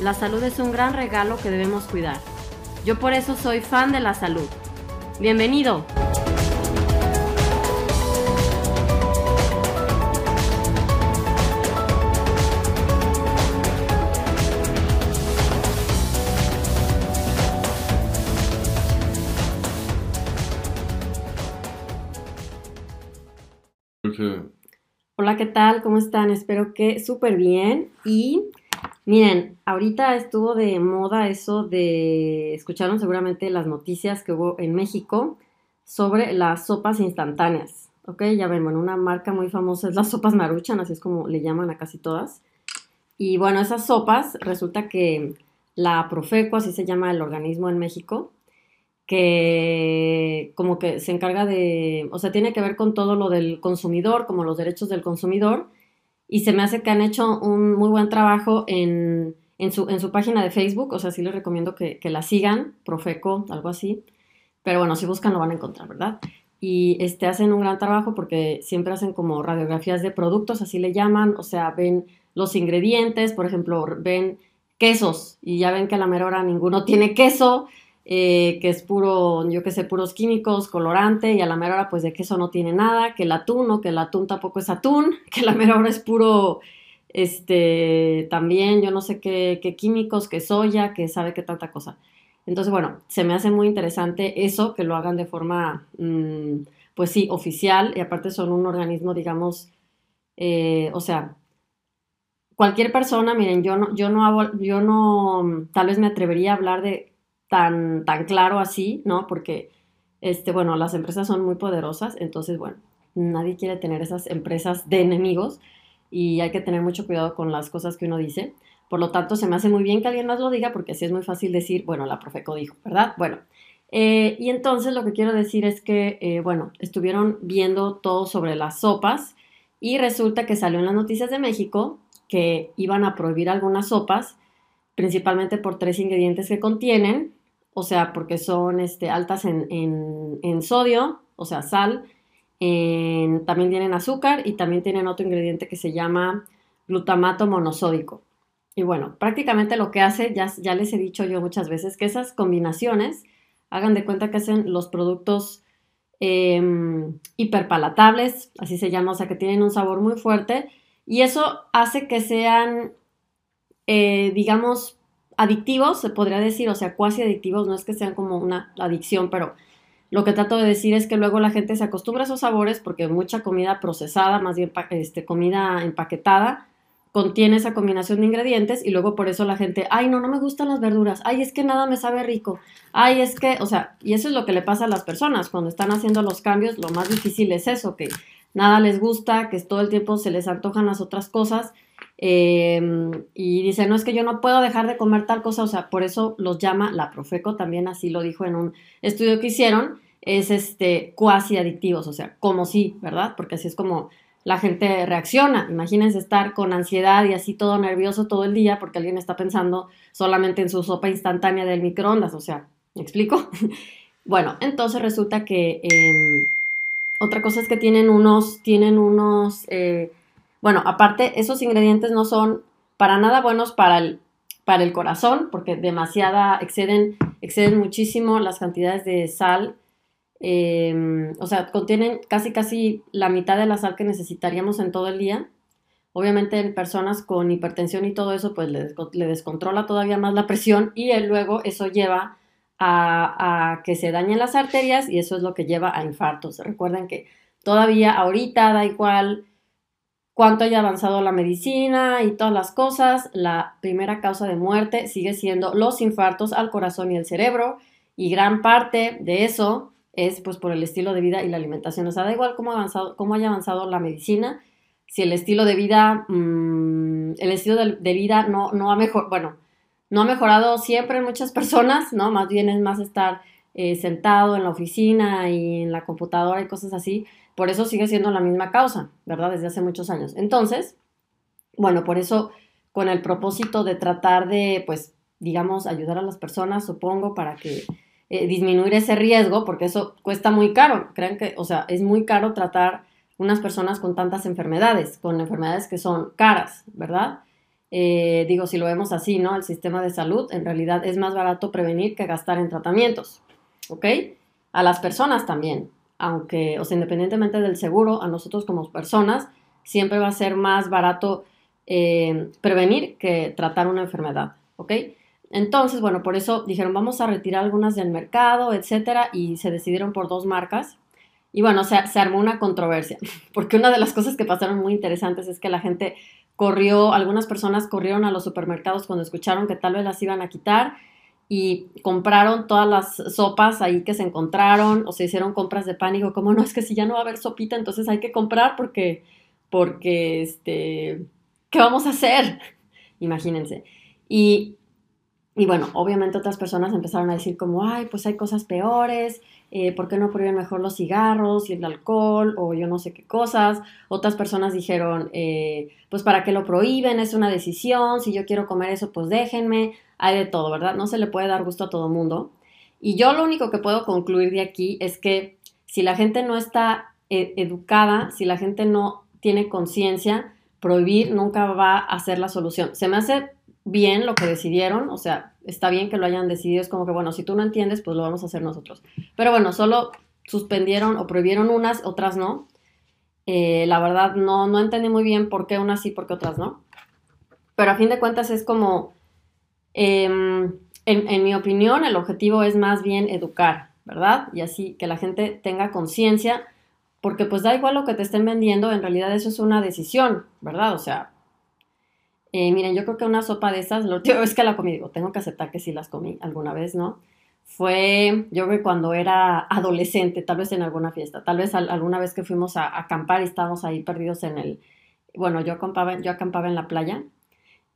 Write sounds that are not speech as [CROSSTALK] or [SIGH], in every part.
la salud es un gran regalo que debemos cuidar. Yo por eso soy fan de la salud. Bienvenido. Hola, ¿qué tal? ¿Cómo están? Espero que súper bien. Y Miren, ahorita estuvo de moda eso de, escucharon seguramente las noticias que hubo en México sobre las sopas instantáneas. Ok, ya ven, bueno, una marca muy famosa es las sopas maruchan, así es como le llaman a casi todas. Y bueno, esas sopas, resulta que la Profeco, así se llama el organismo en México, que como que se encarga de, o sea, tiene que ver con todo lo del consumidor, como los derechos del consumidor, y se me hace que han hecho un muy buen trabajo en, su, en su, página de Facebook, o sea, sí les recomiendo que, la sigan, Profeco, algo así, pero bueno, si buscan lo van a encontrar, ¿verdad? Y este, hacen un gran trabajo porque siempre hacen como radiografías de productos, así le llaman, o sea, ven los ingredientes, por ejemplo, ven quesos y ya ven que a la mera hora ninguno tiene queso, eh, que es puro, yo qué sé, puros químicos, colorante, y a la mera hora pues de queso no tiene nada, que el atún, o que el atún tampoco es atún, [LAUGHS] que a la mera hora es puro, este, también yo no sé qué, químicos, que soya, que sabe qué tanta cosa. Entonces, bueno, se me hace muy interesante eso, que lo hagan de forma, mm, pues sí, oficial, y aparte son un organismo, digamos, eh, o sea, cualquier persona, miren, yo no, yo no hago, yo no, tal vez me atrevería a hablar de tan, tan claro así, ¿no? Porque, este, bueno, las empresas son muy poderosas, entonces, bueno, nadie quiere tener esas empresas de enemigos y hay que tener mucho cuidado con las cosas que uno dice. Por lo tanto, se me hace muy bien que alguien más lo diga porque así es muy fácil decir, bueno, la Profeco dijo, ¿verdad? Bueno, eh, y entonces lo que quiero decir es que, eh, bueno, estuvieron viendo todo sobre las sopas y resulta que salió en las noticias de México que iban a prohibir algunas sopas, principalmente por tres ingredientes que contienen, o sea, porque son este, altas en, sodio, o sea, sal, también tienen azúcar y también tienen otro ingrediente que se llama glutamato monosódico. Y bueno, prácticamente lo que hace, ya, les he dicho yo muchas veces, que esas combinaciones hagan de cuenta que hacen los productos em, hiperpalatables, así se llama, o sea, que tienen un sabor muy fuerte y eso hace que sean, eh, digamos, adictivos, se podría decir, o sea, cuasi adictivos, no es que sean como una adicción, pero lo que trato de decir es que luego la gente se acostumbra a esos sabores porque mucha comida procesada, más bien este, comida empaquetada, contiene esa combinación de ingredientes y luego por eso la gente, ay, no, no me gustan las verduras, ay, es que nada me sabe rico, ay, es que, o sea, y eso es lo que le pasa a las personas. Cuando están haciendo los cambios, lo más difícil es eso, que nada les gusta, que todo el tiempo se les antojan las otras cosas Em, y dice, no es que yo no puedo dejar de comer tal cosa, o sea, por eso los llama, la Profeco también así lo dijo en un estudio que hicieron, es este cuasi adictivos, o sea, como sí, ¿verdad? Porque así es como la gente reacciona. Imagínense estar con ansiedad y así todo nervioso todo el día porque alguien está pensando solamente en su sopa instantánea del microondas, o sea, ¿me explico? [LAUGHS] bueno, entonces resulta que em, otra cosa es que tienen unos, tienen unos eh, bueno, aparte, esos ingredientes no son para nada buenos para el, para el corazón, porque demasiada, exceden, exceden muchísimo las cantidades de sal. Em, o sea, contienen casi casi la mitad de la sal que necesitaríamos en todo el día. Obviamente en personas con hipertensión y todo eso, pues le, le descontrola todavía más la presión y luego eso lleva a, que se dañen las arterias y eso es lo que lleva a infartos. Recuerden que todavía ahorita da igual cuánto haya avanzado la medicina y todas las cosas, la primera causa de muerte sigue siendo los infartos al corazón y el cerebro y gran parte de eso es pues por el estilo de vida y la alimentación. O sea, da igual cómo, avanzado, cómo haya avanzado la medicina, si el estilo de vida, mmm, el estilo de, de, vida no, no ha mejorado, bueno, no ha mejorado siempre en muchas [LAUGHS] personas, ¿no? Más bien es más estar eh, sentado en la oficina y en la computadora y cosas así. Por eso sigue siendo la misma causa, ¿verdad? Desde hace muchos años. Entonces, bueno, por eso con el propósito de tratar de, pues, digamos, ayudar a las personas, supongo, para que eh, disminuir ese riesgo, porque eso cuesta muy caro. Creen que, o sea, es muy caro tratar unas personas con tantas enfermedades, con enfermedades que son caras, ¿verdad? Eh, digo, si lo vemos así, ¿no? El sistema de salud, en realidad es más barato prevenir que gastar en tratamientos, ¿ok? A las personas también, aunque, o sea, independientemente del seguro, a nosotros como personas, siempre va a ser más barato eh, prevenir que tratar una enfermedad, ¿ok? Entonces, bueno, por eso dijeron, vamos a retirar algunas del mercado, etcétera, y se decidieron por dos marcas. Y bueno, se, se armó una controversia, [LAUGHS] porque una de las cosas que pasaron muy interesantes es que la gente corrió, algunas personas corrieron a los supermercados cuando escucharon que tal vez las iban a quitar y compraron todas las sopas ahí que se encontraron o se hicieron compras de pánico, como no es que si ya no va a haber sopita, entonces hay que comprar porque, porque, este, ¿qué vamos a hacer? [LAUGHS] Imagínense. Y, y bueno, obviamente otras personas empezaron a decir como, ay, pues hay cosas peores, eh, ¿por qué no prohíben mejor los cigarros y el alcohol o yo no sé qué cosas? Otras personas dijeron, eh, pues para qué lo prohíben, es una decisión, si yo quiero comer eso, pues déjenme, hay de todo, ¿verdad? No se le puede dar gusto a todo mundo. Y yo lo único que puedo concluir de aquí es que si la gente no está eh, educada, si la gente no tiene conciencia, prohibir nunca va a ser la solución. Se me hace bien lo que decidieron, o sea, está bien que lo hayan decidido, es como que, bueno, si tú no entiendes, pues lo vamos a hacer nosotros. Pero bueno, solo suspendieron o prohibieron unas, otras no. Eh, la verdad, no, no entendí muy bien por qué unas sí, por qué otras no. Pero a fin de cuentas es como, eh, en, en mi opinión, el objetivo es más bien educar, ¿verdad? Y así que la gente tenga conciencia, porque pues da igual lo que te estén vendiendo, en realidad eso es una decisión, ¿verdad? O sea, eh, miren, yo creo que una sopa de esas, lo [LAUGHS] es que la comí, digo, tengo que aceptar que sí las comí alguna vez, ¿no? Fue, yo creo que cuando era adolescente, tal vez en alguna fiesta, tal vez alguna vez que fuimos a, acampar y estábamos ahí perdidos en el, bueno, yo acampaba, yo acampaba en la playa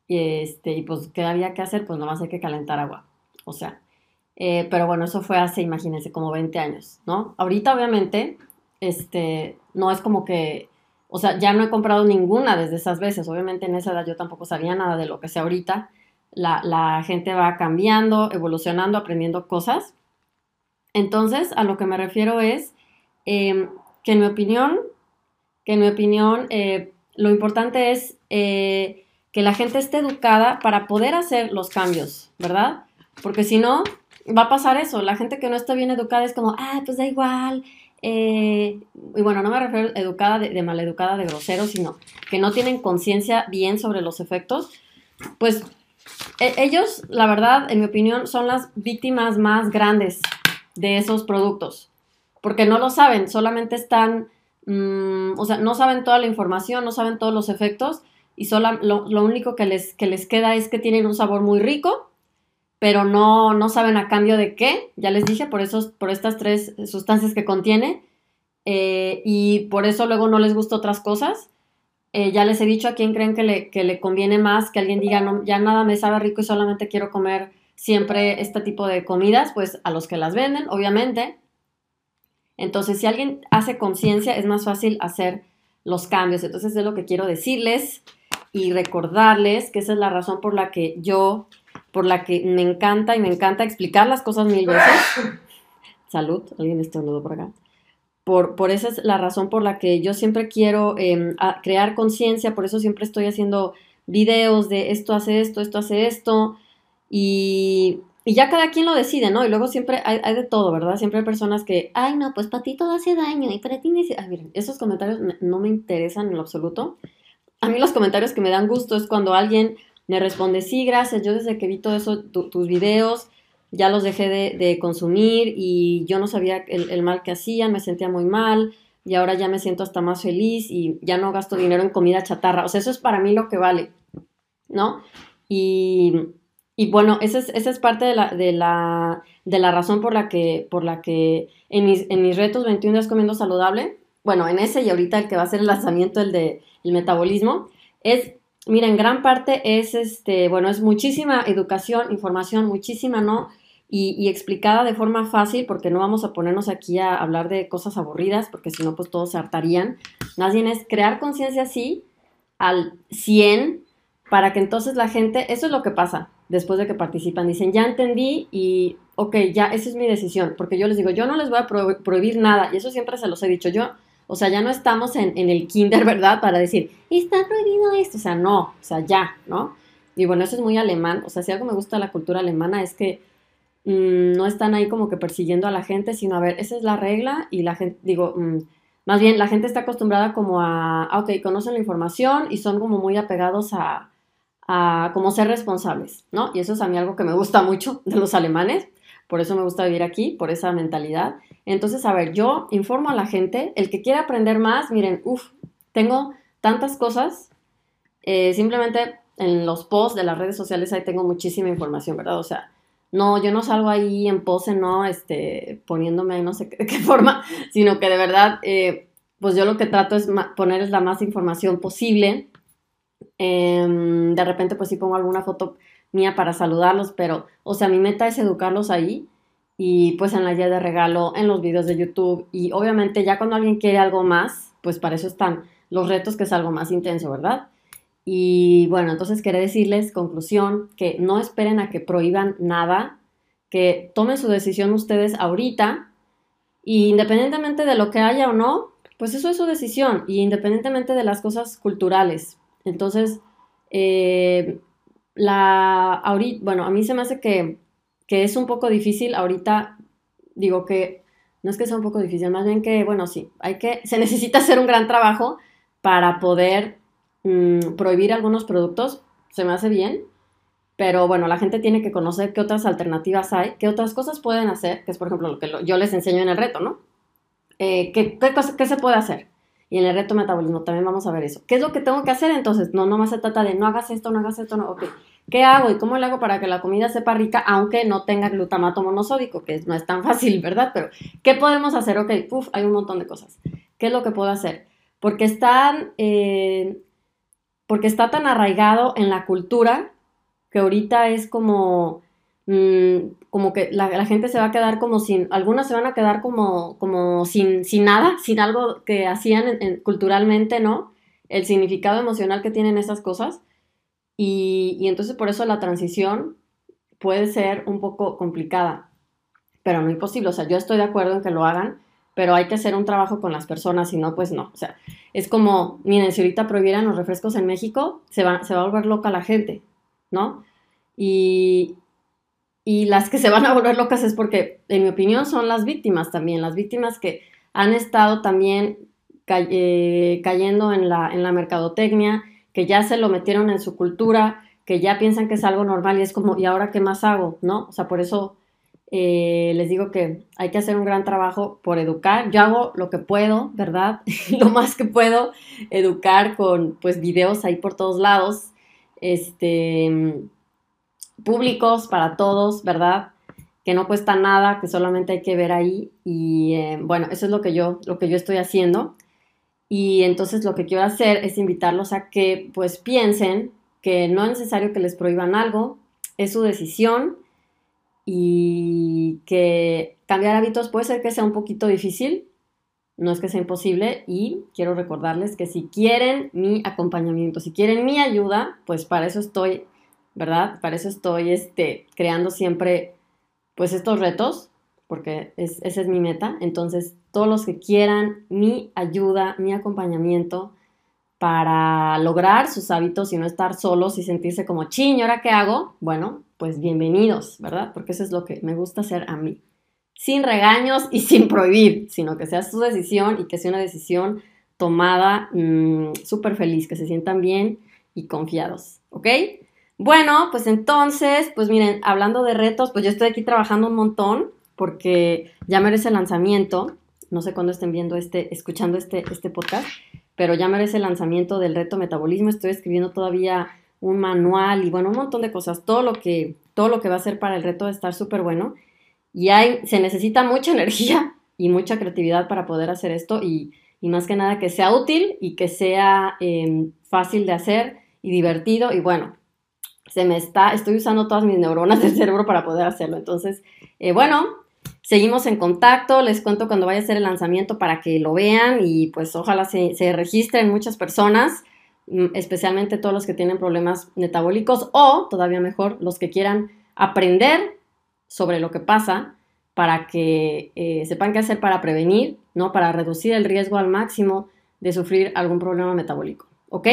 y, este, y pues, ¿qué había que hacer? Pues nomás hay que calentar agua, o sea, eh, pero bueno, eso fue hace, imagínense, como 20 años, ¿no? Ahorita, obviamente, este, no es como que o sea, ya no he comprado ninguna desde esas veces. Obviamente en esa edad yo tampoco sabía nada de lo que sé ahorita. La, gente va cambiando, evolucionando, aprendiendo cosas. Entonces, a lo que me refiero es em, que en mi opinión, que en mi opinión, eh, lo importante es eh, que la gente esté educada para poder hacer los cambios, ¿verdad? Porque si no, va a pasar eso. La gente que no está bien educada es como, ah, pues da igual, eh, y bueno, no me refiero a educada de, maleducada, de grosero, sino que no tienen conciencia bien sobre los efectos, pues e, ellos, la verdad, en mi opinión, son las víctimas más grandes de esos productos, porque no lo saben, solamente están, mm, o sea, no saben toda la información, no saben todos los efectos, y solo, lo, lo único que les, que les queda es que tienen un sabor muy rico, pero no, no saben a cambio de qué, ya les dije, por, esos, por estas tres sustancias que contiene, eh, y por eso luego no les gusta otras cosas. Eh, ya les he dicho a quién creen que le, que le conviene más que alguien diga, no, ya nada me sabe rico y solamente quiero comer siempre este tipo de comidas, pues a los que las venden, obviamente. Entonces, si alguien hace conciencia, es más fácil hacer los cambios. Entonces, es lo que quiero decirles y recordarles que esa es la razón por la que yo por la que me encanta y me encanta explicar las cosas mil veces. [LAUGHS] Salud, alguien estornudó por acá. Por, por esa es la razón por la que yo siempre quiero em, crear conciencia, por eso siempre estoy haciendo videos de esto hace esto, esto hace esto, y, y ya cada quien lo decide, ¿no? Y luego siempre hay, hay, de todo, ¿verdad? Siempre hay personas que, ay, no, pues para ti todo hace daño, y para ti... Ay, miren, esos comentarios no me interesan en lo absoluto. A mí los comentarios que me dan gusto es cuando alguien me responde, sí, gracias, yo desde que vi todo eso, tus videos, ya los dejé de, consumir y yo no sabía el, mal que hacían, me sentía muy mal y ahora ya me siento hasta más feliz y ya no gasto dinero en comida chatarra. O sea, eso es para mí lo que vale, ¿no? Y, y bueno, esa es, es parte de la, de, la, de la razón por la que, por la que en, mis, en mis retos 21 días comiendo saludable, bueno, en ese y ahorita el que va a ser el lanzamiento, el de el metabolismo, es, mira, en gran parte es, este, bueno, es muchísima educación, información, muchísima, ¿no? Y, explicada de forma fácil, porque no vamos a ponernos aquí a hablar de cosas aburridas, porque si no, pues todos se hartarían. Más bien es crear conciencia así al 100 para que entonces la gente, eso es lo que pasa después de que participan, dicen, ya entendí y, ok, ya, esa es mi decisión, porque yo les digo, yo no les voy a prohibir nada, y eso siempre se los he dicho yo, o sea, ya no estamos en, el kinder, [LAUGHS] ¿verdad? Para decir, está prohibido esto, o sea, no, o sea, ya, ¿no? Y bueno, eso es muy alemán, o sea, si algo me gusta de la cultura alemana es que mm, no están ahí como que persiguiendo a la gente, sino a ver, esa es la regla y la gente, digo, mm, más bien la gente está acostumbrada como a, ah, ok, conocen la información y son como muy apegados a, a como ser responsables, ¿no? Y eso es a mí algo que me gusta [LAUGHS] mucho de los alemanes, por eso me gusta vivir aquí, por esa mentalidad. Entonces, a ver, yo informo a la gente, el que quiera aprender más, miren, uff, tengo tantas cosas, eh, simplemente en los posts de las redes sociales ahí tengo muchísima información, ¿verdad? O sea, no, yo no salgo ahí en pose, no, este, poniéndome ahí no sé qué, [LAUGHS] qué forma, sino que de verdad, eh, pues yo lo que trato es ponerles la más información posible Em, de repente pues sí pongo alguna foto mía para saludarlos, pero, o sea, mi meta es educarlos ahí y pues en la guía de regalo, en los videos de YouTube y obviamente ya cuando alguien quiere algo más, pues para eso están los retos que es algo más intenso, ¿verdad? Y bueno, entonces quería decirles, conclusión, que no esperen a que prohíban nada, que tomen su decisión ustedes ahorita y independientemente de lo que haya o no, pues eso es su decisión y independientemente de las cosas culturales, entonces, eh, la, ahorita, bueno, a mí se me hace que, que es un poco difícil ahorita, digo que no es que sea un poco difícil, más bien que, bueno, sí, hay que, se necesita hacer un gran trabajo para poder mm, prohibir algunos productos, se me hace bien, pero bueno, la gente tiene que conocer qué otras alternativas hay, qué otras cosas pueden hacer, que es por ejemplo lo que yo les enseño en el reto, ¿no? Eh, ¿qué, qué, qué, se puede hacer? Y en el reto metabolismo también vamos a ver eso. ¿Qué es lo que tengo que hacer entonces? No, no más se trata de no hagas esto, no hagas esto, no, ok. ¿Qué hago y cómo le hago para que la comida sepa rica aunque no tenga glutamato monosódico? Que no es tan [LAUGHS] fácil, ¿verdad? Pero, ¿qué podemos hacer? Ok, uf, hay un montón de cosas. ¿Qué es lo que puedo hacer? Porque están, eh, porque está tan arraigado en la cultura que ahorita es como Mm, como que la, gente se va a quedar como sin, algunas se van a quedar como, como sin, sin nada, sin algo que hacían culturalmente, ¿no? El significado emocional que tienen esas cosas. Y, y entonces por eso la transición puede ser un poco complicada, pero no imposible. O sea, yo estoy de acuerdo en que lo hagan, pero hay que hacer un trabajo con las personas, si no, pues no. O sea, es como, miren, si ahorita prohibieran los refrescos en México, se va, se va a volver loca la gente, ¿no? Y, y las que se van a volver locas es porque, en mi opinión, son las víctimas también, las víctimas que han estado también eh, cayendo en la, en la mercadotecnia, que ya se lo metieron en su cultura, que ya piensan que es algo normal y es como, ¿y ahora qué más hago? ¿No? O sea, por eso eh, les digo que hay que hacer un gran trabajo por educar. Yo hago lo que puedo, ¿verdad? [LAUGHS] lo más que puedo, educar con pues videos ahí por todos lados. Este públicos para todos, ¿verdad? Que no cuesta nada, que solamente hay que ver ahí. Y eh, bueno, eso es lo que, yo, lo que yo estoy haciendo. Y entonces lo que quiero hacer es invitarlos a que pues piensen que no es necesario que les prohíban algo, es su decisión y que cambiar hábitos puede ser que sea un poquito difícil, no es que sea imposible y quiero recordarles que si quieren mi acompañamiento, si quieren mi ayuda, pues para eso estoy ¿verdad? Para eso estoy este, creando siempre pues estos retos, porque es, esa es mi meta. Entonces, todos los que quieran mi ayuda, mi acompañamiento para lograr sus hábitos y no estar solos y sentirse como, ching, ¿ahora qué hago? Bueno, pues bienvenidos, ¿verdad? Porque eso es lo que me gusta hacer a mí. Sin regaños y sin prohibir, sino que sea su decisión y que sea una decisión tomada mm, súper feliz, que se sientan bien y confiados, ¿ok? Bueno, pues entonces, pues miren, hablando de retos, pues yo estoy aquí trabajando un montón porque ya merece el lanzamiento. No sé cuándo estén viendo este, escuchando este, este podcast, pero ya merece el lanzamiento del reto metabolismo. Estoy escribiendo todavía un manual y bueno, un montón de cosas. Todo lo que, todo lo que va a ser para el reto va a estar súper bueno. Y hay, se necesita mucha [LAUGHS] energía y mucha creatividad para poder hacer esto y, más que nada que sea útil y que sea em, fácil de hacer y divertido y bueno, se me está, estoy usando todas mis neuronas del cerebro para poder hacerlo. Entonces, eh, bueno, seguimos en contacto, les cuento cuando vaya a ser el lanzamiento para que lo vean y pues ojalá se, se registren muchas personas, mm, especialmente todos los que tienen problemas metabólicos o, todavía mejor, los que quieran aprender sobre lo que pasa para que eh, sepan qué hacer para prevenir, ¿no? Para reducir el riesgo al máximo de sufrir algún problema metabólico, ¿ok?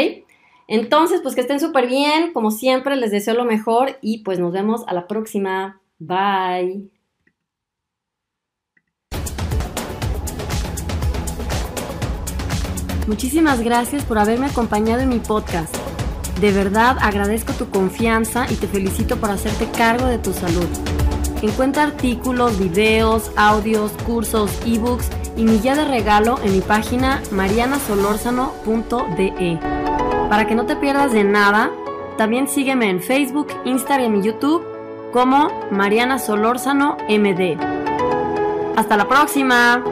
Entonces, pues que estén súper bien, como siempre, les deseo lo mejor y pues nos vemos a la próxima. Bye. Muchísimas gracias por haberme acompañado en mi podcast. De verdad agradezco tu confianza y te felicito por hacerte cargo de tu salud. Encuentra artículos, videos, audios, cursos, ebooks y mi guía de regalo en mi página marianasolorzano.de. Para que no te pierdas de nada, también sígueme en Facebook, Instagram y YouTube como Mariana Solórzano MD. Hasta la próxima.